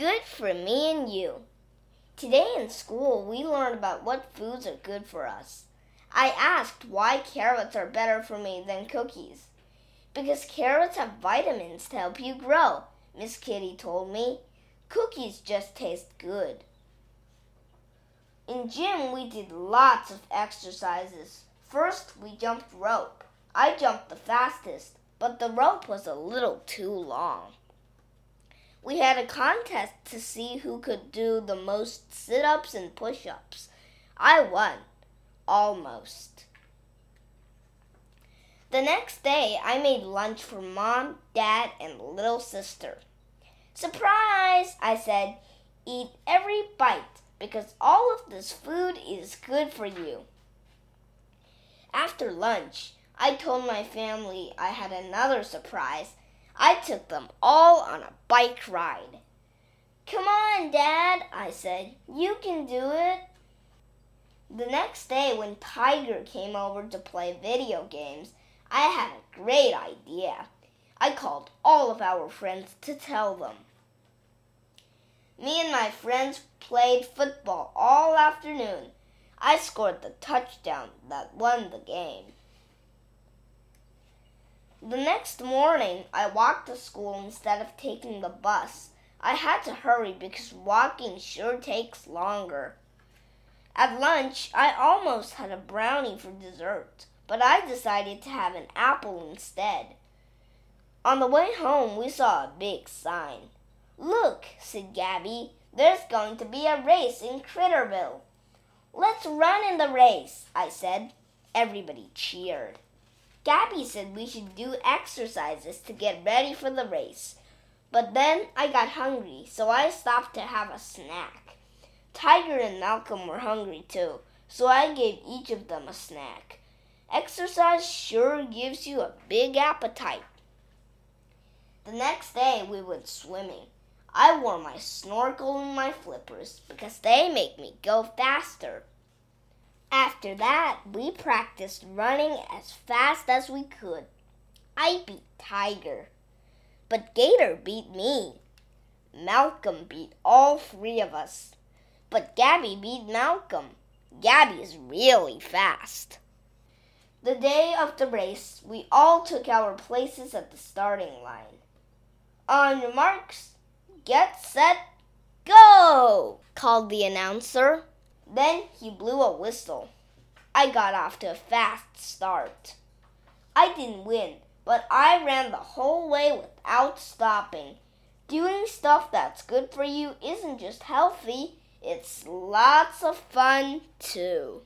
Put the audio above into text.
good for me and you. Today in school, we learned about what foods are good for us. I asked why carrots are better for me than cookies. Because carrots have vitamins to help you grow, Miss Kitty told me. Cookies just taste good. In gym, we did lots of exercises. First, we jumped rope. I jumped the fastest, but the rope was a little too long. We had a contest to see who could do the most sit ups and push ups. I won. Almost. The next day, I made lunch for mom, dad, and little sister. Surprise! I said, eat every bite because all of this food is good for you. After lunch, I told my family I had another surprise. I took them all on a bike ride. Come on, Dad, I said. You can do it. The next day, when Tiger came over to play video games, I had a great idea. I called all of our friends to tell them. Me and my friends played football all afternoon. I scored the touchdown that won the game. The next morning, I walked to school instead of taking the bus. I had to hurry because walking sure takes longer. At lunch, I almost had a brownie for dessert, but I decided to have an apple instead. On the way home, we saw a big sign. Look, said Gabby, there's going to be a race in Critterville. Let's run in the race, I said. Everybody cheered. Gabby said we should do exercises to get ready for the race. But then I got hungry, so I stopped to have a snack. Tiger and Malcolm were hungry too, so I gave each of them a snack. Exercise sure gives you a big appetite. The next day we went swimming. I wore my snorkel and my flippers because they make me go faster. After that, we practiced running as fast as we could. I beat Tiger, but Gator beat me. Malcolm beat all three of us, but Gabby beat Malcolm. Gabby is really fast. The day of the race, we all took our places at the starting line. On your marks, get set, go! called the announcer. Then he blew a whistle. I got off to a fast start. I didn't win, but I ran the whole way without stopping. Doing stuff that's good for you isn't just healthy, it's lots of fun too.